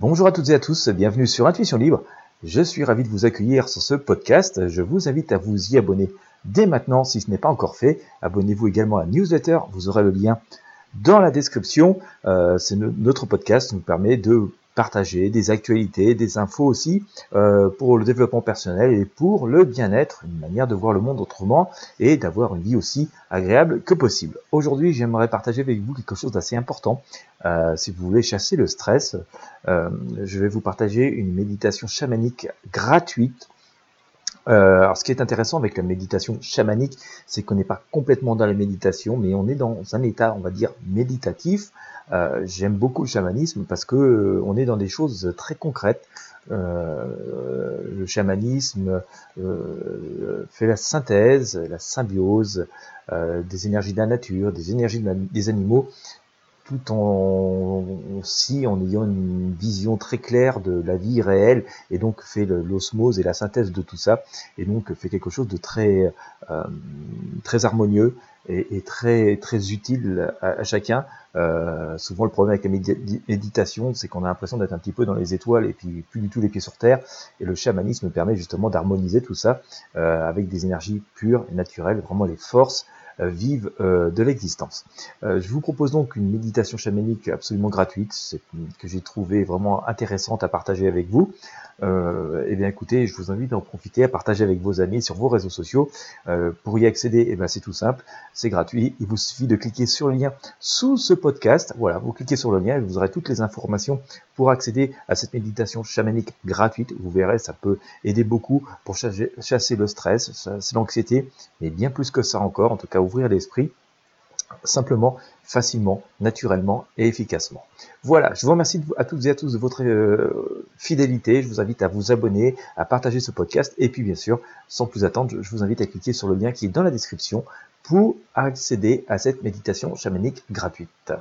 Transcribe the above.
Bonjour à toutes et à tous, bienvenue sur Intuition Libre. Je suis ravi de vous accueillir sur ce podcast. Je vous invite à vous y abonner dès maintenant si ce n'est pas encore fait. Abonnez-vous également à la newsletter, vous aurez le lien dans la description. Euh, c'est notre podcast nous permet de partager des actualités, des infos aussi euh, pour le développement personnel et pour le bien-être, une manière de voir le monde autrement et d'avoir une vie aussi agréable que possible. Aujourd'hui, j'aimerais partager avec vous quelque chose d'assez important. Euh, si vous voulez chasser le stress, euh, je vais vous partager une méditation chamanique gratuite euh, alors, ce qui est intéressant avec la méditation chamanique, c'est qu'on n'est pas complètement dans la méditation, mais on est dans un état, on va dire, méditatif. Euh, j'aime beaucoup le chamanisme parce que euh, on est dans des choses très concrètes. le chamanisme fait la synthèse, la symbiose des énergies de la nature, des énergies des animaux, tout en aussi en ayant une vision très claire de la vie réelle et donc fait l'osmose et la synthèse de tout ça et donc fait quelque chose de très euh, très harmonieux et, très très utile à, chacun. Euh, souvent le problème avec la méditation, c'est qu'on a l'impression d'être un petit peu dans les étoiles et puis plus du tout les pieds sur terre. Et le chamanisme permet justement d'harmoniser tout ça euh, avec des énergies pures et naturelles, vraiment les forces euh, vive euh, de l'existence. Euh, je vous propose donc une méditation chamanique absolument gratuite, que j'ai trouvé vraiment intéressante à partager avec vous. Euh, eh bien écoutez, je vous invite à en profiter, à partager avec vos amis sur vos réseaux sociaux. pour y accéder, eh c'est tout simple, c'est gratuit. Il vous suffit de cliquer sur le lien sous ce podcast. Voilà, vous cliquez sur le lien et vous aurez toutes les informations pour accéder à cette méditation chamanique gratuite. Vous verrez, ça peut aider beaucoup pour chasser le stress, l'anxiété, mais bien plus que ça encore. En tout cas, ouvrir l'esprit simplement, facilement, naturellement et efficacement. Voilà, je vous remercie à toutes et à tous de votre euh, fidélité. Je vous invite à vous abonner, à partager ce podcast et puis bien sûr, sans plus attendre, je vous invite à cliquer sur le lien qui est dans la description pour accéder à cette méditation chamanique gratuite.